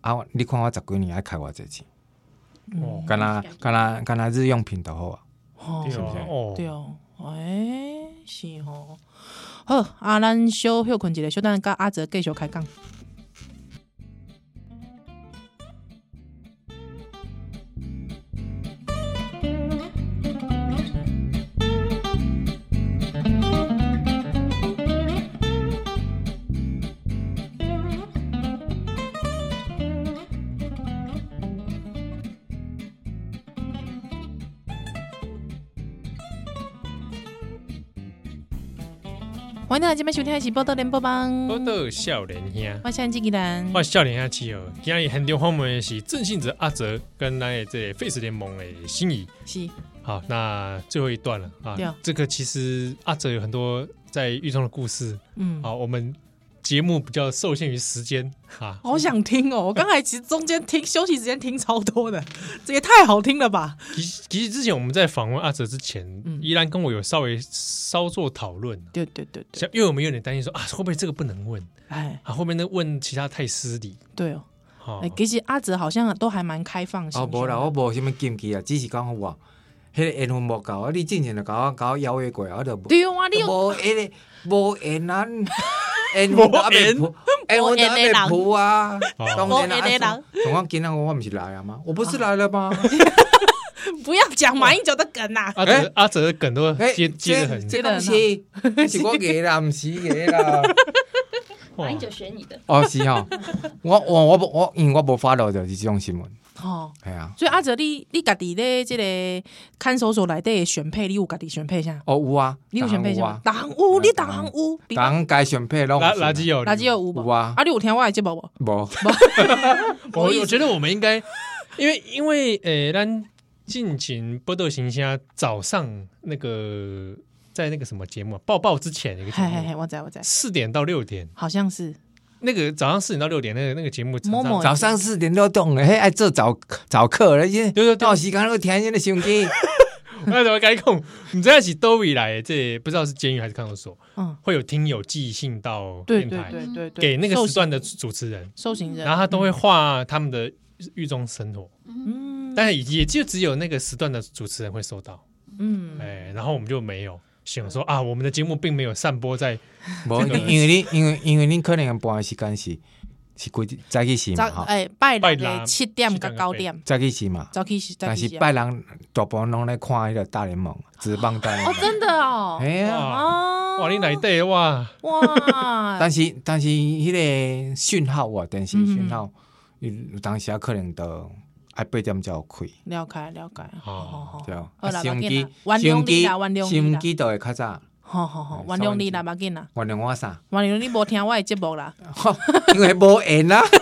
啊，你看我十几年爱开偌济钱。哦。干那干那干那日用品都好啊。哦。是不是？哦。对哦。哎，是哦。好，啊，咱小休困一下，小等甲阿泽继续开讲。欢迎大家今晚收听的是《报道联播帮》，报道少年兄，我是纪吉兰，我是少年兄七号。今日很多访问的是郑信哲阿哲跟那这 Face 联盟的心仪。是好，那最后一段了啊。这个其实阿哲有很多在狱中的故事。嗯，好，我们。节目比较受限于时间啊，好想听哦！我刚才其实中间听休息时间听超多的，这也太好听了吧！其实其实之前我们在访问阿哲之前，嗯，依然跟我有稍微稍作讨论。对对对对，因为我们有点担心说啊，会不会这个不能问？哎，啊，后面那问其他太失礼。对哦，哎，其实阿哲好像都还蛮开放性。哦，无啦，我无什么禁忌啊，只是讲我，迄个缘分无够啊，你之前就搞我搞我邀约过，我就对啊，你无迄个无缘啊。哎，[LAUGHS] 我阿妹铺，哎，我阿妹铺啊！当年啊，总我今天我不是来了吗？我不是来了吗？[LAUGHS] 不要讲马英九的梗呐！阿哲阿泽的梗都接接的很，接的很。是我给啦，不是给啦。[LAUGHS] 马英九选你的哦，是哈。我我我我，因为我无发到就是这种新闻。哦，系啊。所以阿哲，你你家己咧，即个看守所内底选配，你有家己选配啥？哦，有啊，你有选配啥？大行有，你大行有，大行该选配咯。垃垃圾有，垃圾有有啊。啊，你有听我的节目无？无。[LAUGHS] 我 [LAUGHS] 我觉得我们应该，因为因为诶，咱进行报道形象早上那个在那个什么节目报报之前一个节目，我在我在四点到六点，好像是那个早上四点到六点那个那个节目，早上四点六点嘿，爱做早早课了，因为到时间那个天天的手机。[LAUGHS] 那怎么该控？你这样起都以来，这不知道是监狱还是看守所，嗯，会有听友寄信到电台，对对对，给那个时段的主持人、受刑人，然后他都会画他们的狱中生活，嗯，但是也就只有那个时段的主持人会收到，嗯，哎，然后我们就没有想说啊，我们的节目并没有散播在，因为你因为因为你可能播的时间是。是规定早起时嘛？诶，拜六的七点到九点，早起时嘛？早起时，但是拜六大部分拢来看迄个大联盟，[LAUGHS] 职棒大联盟。哦，真的哦。哎呀，哇，你来对哇哇！[LAUGHS] 但是但是迄个讯号啊，电视讯号，有当时啊可能都爱八点才有开。了解了解，好好好。对，收音机，收音机，收音机都会较早。好好好，原谅你啦，冇紧啦。原谅我啥？原谅你无听我的节目啦。[LAUGHS] 因为无缘啦。[LAUGHS]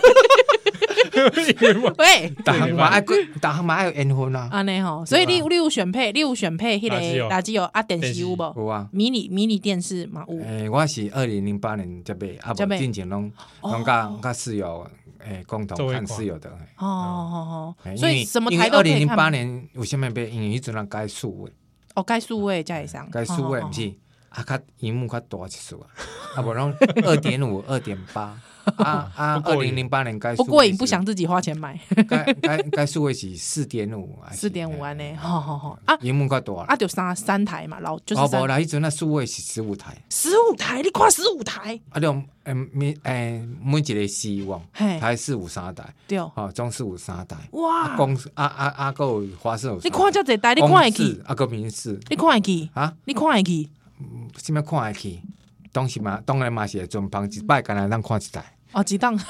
喂，大行嘛爱过，大行嘛爱有缘分啦。安尼吼，所以你你有选配，你有选配迄个垃圾有啊？电视有无？有啊。迷你迷你电视嘛有。诶，我是二零零八年才买，啊无进前拢拢甲甲室友诶共同看是有的。哦哦哦。所以什么台都可。二零零八年有什么被？因为迄阵啊改数位。哦，改数位才会上。改数位毋是。啊，较荧幕较大一数啊，啊不，然后二点五、二点八，啊啊，二零零八年该不过瘾，不想自己花钱买，该该该数位是四点五，四点五安尼，好好好。啊，荧幕较大，啊就三三台嘛，老就是。哦不啦，迄阵那数位是十五台，十五台，你看十五台，啊就诶每诶每一个希望，台四五三台，对，哦中四五三台，哇，公司啊啊啊有华视，你看这一台，你看会去，啊个民视，你看会去？啊，你看会去。什么看会去？当时嘛，当然嘛是准帮一摆，干那当看一台。哦，一档。[LAUGHS]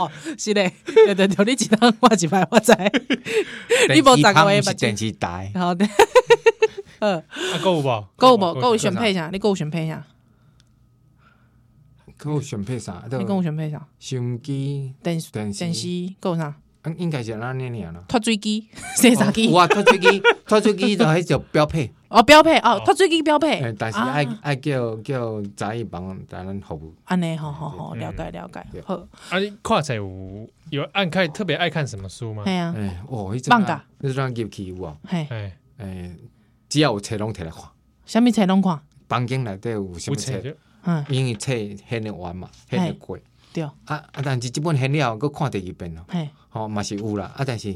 哦，是嘞，对对对，你一档我一摆，我知。你无十个位吧？电视台。好的。嗯，[LAUGHS] 够无？够无？够选配啥？你够选配啥？够选配啥？你够选配啥？收音机、电电电视够啥？应应该是那年年咯。脱水机、[LAUGHS] 洗衫机。哇，脱水机，[LAUGHS] 脱水机就系就标配。哦，标配哦，脱水机标配。但是爱爱叫叫早一帮咱们服务。安尼，好好好，了解了解。好。啊，你看才有有爱看特别爱看什么书吗？哎呀。哎，哦，放假。你这样入去有啊？哎哎，只要有册拢摕来看。什物册拢看？房间内底有什物册？嗯，因为册显得完嘛，显得贵。对。啊啊，但是即本显了，搁看第二遍咯。系。哦，嘛是有啦，啊，但是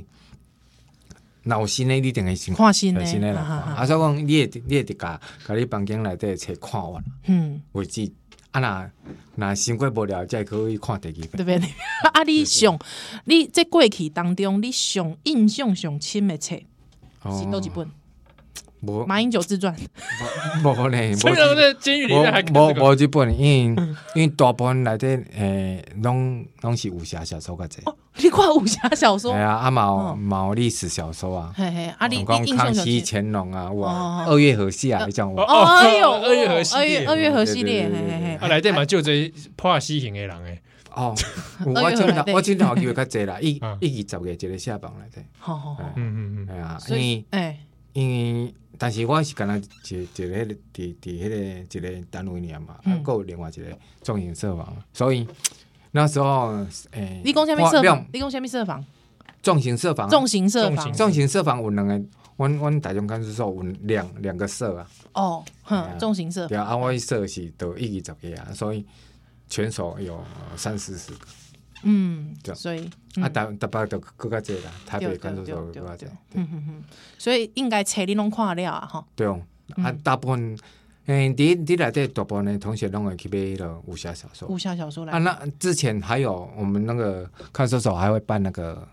那有新的，你定会先看新的，新的啦。啊，所以讲，你会你会得甲，甲你房间内底册看完，嗯，为止。啊，那那心过无聊，才可以看第二遍。对不对？[LAUGHS] 啊，你上，你在过去当中，你上印象上深的册是多几本？马英九自传，无可能，所以在监狱里面还无无这本，因为因为大部分内底诶，拢拢是武侠小说较济。你看武侠小说？系啊，啊毛毛历史小说啊，嘿嘿，啊你讲康熙、乾隆啊，哇，二月河系啊，你讲我。哎呦，二月河系列，二月河系列，嘿嘿嘿。啊，内底嘛就这破死刑的人诶。哦，我真头我真头机会较济啦，一一二十个一个下榜内底。好好好，嗯嗯嗯，系啊，所以诶，因为。但是我是干那一一个迄个伫伫迄个一个单位里嘛，啊，还有另外一个重型设防，所以那时候诶，你讲啥物设防？你讲啥物设防？重型设防，重型设防，重型设防有两个，阮阮台中看守所有两两个设啊。哦，哼，重型设防。对啊，我设是都一二十个啊，所以全所有三四十个。嗯，对所以啊，台台北就更加济啦，台北看守所更加济。嗯嗯嗯，所以应该册你拢看了啊，哈。对哦，啊，大部分诶，伫伫内底大部分的同学拢会去买迄个武侠小说。武侠小说来啊，那之前还有我们那个看守所还会办那个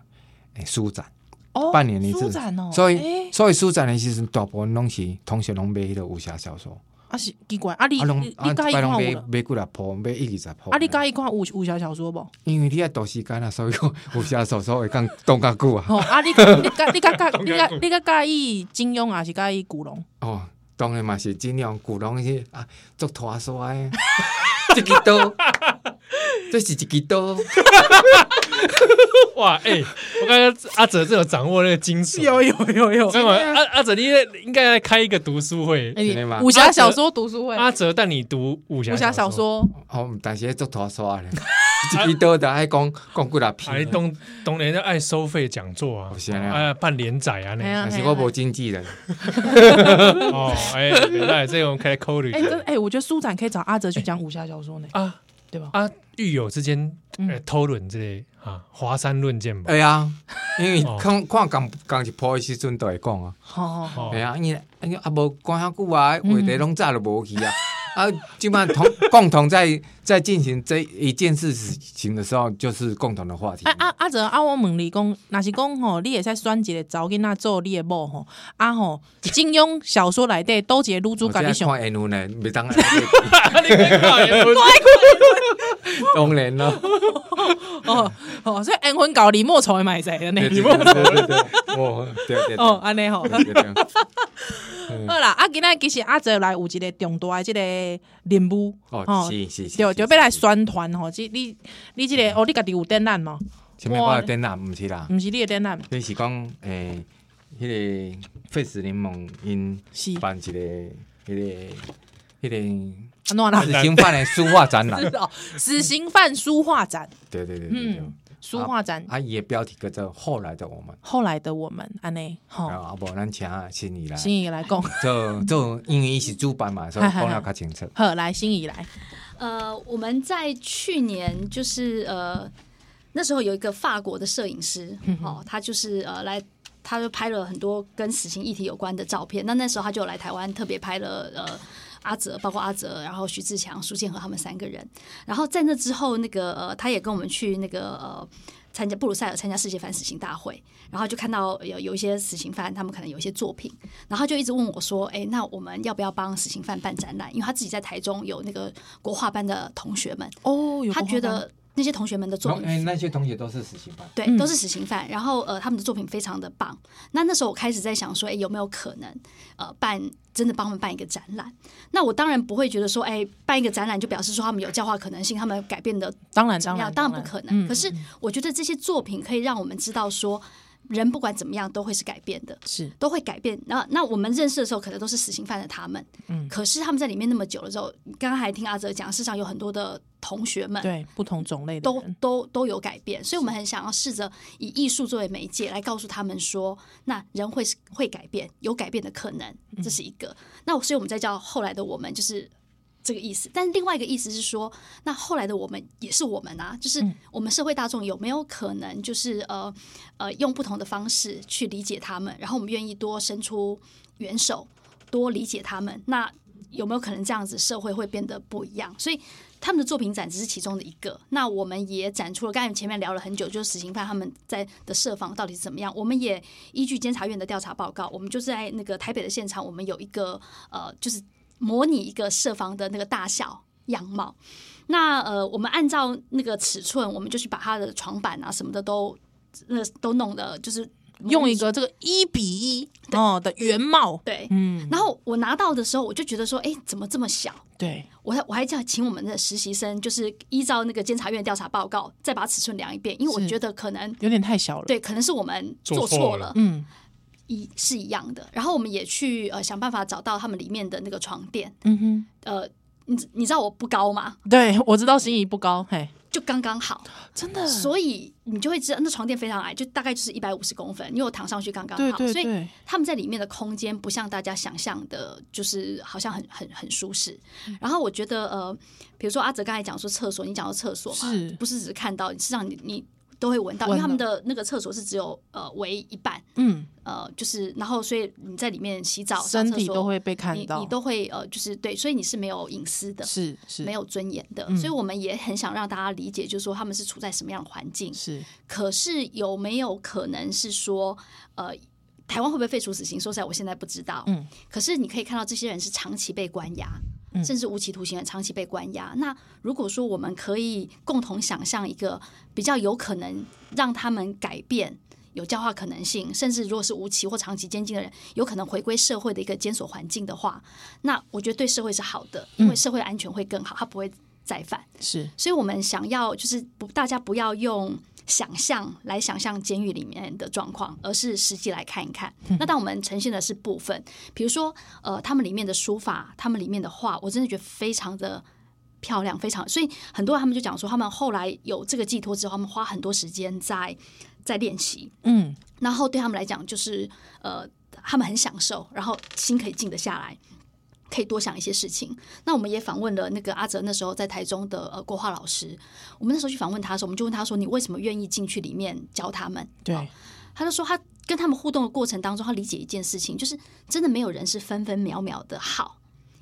诶书展，哦，半年一次。书展哦，所以所以书展的其实大部分拢是同学拢买迄个武侠小说。啊是奇怪，啊你你介意看？买几来铺，买一二十铺。啊你介意看武武侠小说无？因为你爱读时间啊，所以武侠小说会更动较久啊。[LAUGHS] 哦，啊你你你介你介你介介意金庸还，是介意古龙？哦，当然嘛是金庸，古龙是啊，足拖衰，这个都这是一支刀。[LAUGHS] 哇，哎、欸，我感觉阿哲这有掌握那个精髓，有有有有。阿阿哲，你应该来开一个读书会，欸、武侠小说读书会。阿哲带你读武侠武侠小说。哦，但是做拖刷的，[LAUGHS] 一支刀的爱讲讲几大篇。哎，当当年爱收费讲座啊，哎，办连载啊，那但是我无经纪人。[LAUGHS] 哦，哎，原来这种可以考虑。哎，哎，我觉得书展可以找阿哲去讲武侠小说呢。啊，对吧？啊，狱友之间讨论这类啊，华山论剑吧。哎呀，因为看看刚刚一破的时阵都会讲啊。好好哎呀，因为因为，啊无讲遐久啊，话题拢早就无去啊。啊，基本上同共同在在进行这一件事情的时候，就是共同的话题。啊啊阿泽啊，我问你讲，若是讲吼，你会使选一个查某囡仔做你的某吼，啊吼，金庸小说内底多一个女主角你想？看缘分呢，没当 [LAUGHS] 然。当然咯。[LAUGHS] 哦哦，所以缘分搞李莫愁的买谁的呢？李莫愁。哦，对对。哦，安尼吼。[LAUGHS] 好啦，啊，今仔其实阿泽来有一个重大的这个任务哦，是是是，就就要来宣传吼，即你你即个哦，你家己有展览吗？前面我有展览，毋是啦，毋是你的展览，你是讲诶，迄个废死联盟因办一个迄个迄个死刑犯的书画展览，[LAUGHS] 死刑犯书画展，对对对对。书画展，啊，伊的标题叫做《后来的我们》。后来的我们，安尼，好，啊，不，咱请心怡来，心怡来讲，[LAUGHS] 就就因为伊是主办嘛，所以 [LAUGHS] 讲了较清楚。好，来，心怡来。呃，我们在去年就是呃那时候有一个法国的摄影师，哦，他就是呃来，他就拍了很多跟死刑议题有关的照片。那那时候他就来台湾，特别拍了呃。阿泽，包括阿泽，然后徐志强、苏建和他们三个人，然后在那之后，那个呃，他也跟我们去那个呃参加布鲁塞尔参加世界反死刑大会，然后就看到有有一些死刑犯，他们可能有一些作品，然后就一直问我说：“哎，那我们要不要帮死刑犯办展览？因为他自己在台中有那个国画班的同学们哦，他觉得。”那些同学们的作品，哎，那些同学都是死刑犯，对，都是死刑犯。然后呃，他们的作品非常的棒。那那时候我开始在想说，哎，有没有可能呃办真的帮他们办一个展览？那我当然不会觉得说，哎，办一个展览就表示说他们有教化可能性，他们改变的当然当然当然不可能。可是我觉得这些作品可以让我们知道说。人不管怎么样都会是改变的，是都会改变。那那我们认识的时候，可能都是死刑犯的他们，嗯，可是他们在里面那么久了之后，刚刚还听阿哲讲，世上有很多的同学们，对不同种类的都都都有改变，所以我们很想要试着以艺术作为媒介来告诉他们说，那人会会改变，有改变的可能，这是一个。嗯、那所以我们在叫后来的我们就是。这个意思，但另外一个意思是说，那后来的我们也是我们啊，就是我们社会大众有没有可能，就是呃呃，用不同的方式去理解他们，然后我们愿意多伸出援手，多理解他们，那有没有可能这样子社会会变得不一样？所以他们的作品展只是其中的一个，那我们也展出了。刚才前面聊了很久，就是死刑犯他们在的设防到底是怎么样？我们也依据监察院的调查报告，我们就是在那个台北的现场，我们有一个呃，就是。模拟一个设防的那个大小样貌，那呃，我们按照那个尺寸，我们就去把它的床板啊什么的都那都弄的，就是用一个这个一比一哦的原貌，对，嗯。然后我拿到的时候，我就觉得说，哎，怎么这么小？对，我还我还叫请我们的实习生，就是依照那个监察院调查报告，再把尺寸量一遍，因为我觉得可能有点太小了，对，可能是我们做错了，嗯。一是一样的，然后我们也去呃想办法找到他们里面的那个床垫。嗯哼，呃，你你知道我不高吗？对，我知道心仪不高，嘿，就刚刚好，真的。所以你就会知道那床垫非常矮，就大概就是一百五十公分，因为我躺上去刚刚好。对对对。所以他们在里面的空间不像大家想象的，就是好像很很很舒适。嗯、然后我觉得呃，比如说阿泽刚才讲说厕所，你讲到厕所嘛，是不是只是看到？实际上你你。都会闻到，因为他们的那个厕所是只有呃围一半，嗯，呃，就是然后所以你在里面洗澡，身体都会被看到，你，你都会呃，就是对，所以你是没有隐私的，是是。没有尊严的，嗯，所以我们也很想让大家理解，就是说他们是处在什么样的环境，是，可是有没有可能是说，呃，台湾会不会废除死刑？说实在，我现在不知道，嗯，可是你可以看到这些人是长期被关押。甚至无期徒刑的长期被关押。那如果说我们可以共同想象一个比较有可能让他们改变、有教化可能性，甚至如果是无期或长期监禁的人，有可能回归社会的一个监所环境的话，那我觉得对社会是好的，因为社会安全会更好，他不会再犯。是，所以我们想要就是不，大家不要用想象来想象监狱里面的状况，而是实际来看一看。嗯、那当我们呈现的是部分，比如说呃，他们里面的书法，他们里面的画，我真的觉得非常的漂亮，非常。所以很多人他们就讲说，他们后来有这个寄托之后，他们花很多时间在在练习。嗯，然后对他们来讲，就是呃。他们很享受，然后心可以静得下来，可以多想一些事情。那我们也访问了那个阿哲，那时候在台中的呃国画老师。我们那时候去访问他的时候，我们就问他说：“你为什么愿意进去里面教他们？”对，他就说他跟他们互动的过程当中，他理解一件事情，就是真的没有人是分分秒秒的好，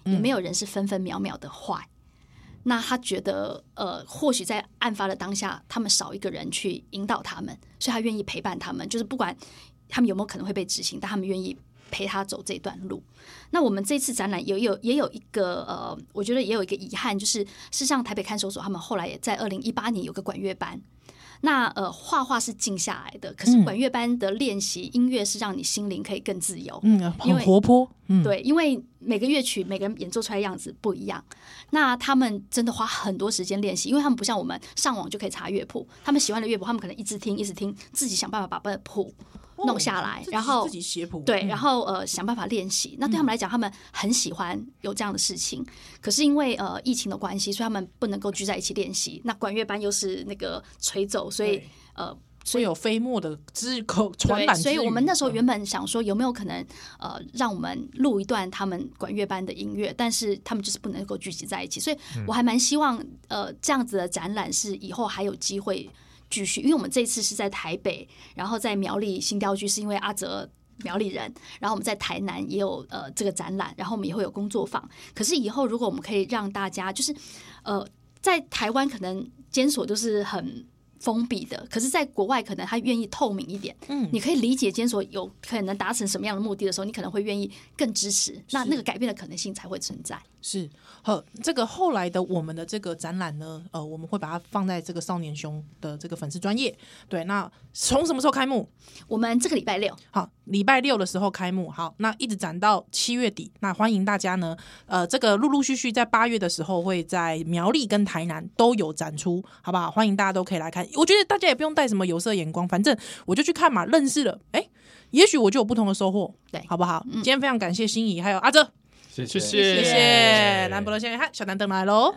也没有人是分分秒秒的坏。嗯、那他觉得呃，或许在案发的当下，他们少一个人去引导他们，所以他愿意陪伴他们，就是不管。他们有没有可能会被执行？但他们愿意陪他走这段路。那我们这次展览也有也有一个呃，我觉得也有一个遗憾，就是事实上台北看守所他们后来也在二零一八年有个管乐班。那呃，画画是静下来的，可是管乐班的练习、嗯、音乐是让你心灵可以更自由，嗯，很活泼，嗯，对，因为每个乐曲每个人演奏出来的样子不一样。那他们真的花很多时间练习，因为他们不像我们上网就可以查乐谱，他们喜欢的乐谱，他们可能一直听一直听，自己想办法把谱。弄下来，然后自己写谱，对，然后呃想办法练习。那对他们来讲，他们很喜欢有这样的事情。可是因为呃疫情的关系，所以他们不能够聚在一起练习。那管乐班又是那个吹奏，所以呃，所以有飞沫的之口传染。所以我们那时候原本想说，有没有可能呃让我们录一段他们管乐班的音乐？但是他们就是不能够聚集在一起。所以我还蛮希望呃这样子的展览是以后还有机会。继续，因为我们这次是在台北，然后在苗栗新雕剧，是因为阿泽苗栗人，然后我们在台南也有呃这个展览，然后我们也会有工作坊。可是以后如果我们可以让大家，就是呃在台湾可能监所都是很封闭的，可是在国外可能他愿意透明一点，嗯，你可以理解监所有可能达成什么样的目的的时候，你可能会愿意更支持，那那个改变的可能性才会存在。是，好，这个后来的我们的这个展览呢，呃，我们会把它放在这个少年兄的这个粉丝专业。对，那从什么时候开幕？我们这个礼拜六，好，礼拜六的时候开幕。好，那一直展到七月底。那欢迎大家呢，呃，这个陆陆续续在八月的时候会在苗栗跟台南都有展出，好不好？欢迎大家都可以来看。我觉得大家也不用带什么有色眼光，反正我就去看嘛，认识了，哎、欸，也许我就有不同的收获，对，好不好？嗯、今天非常感谢心仪还有阿泽。谢谢谢谢，兰博罗先生，小南登来喽。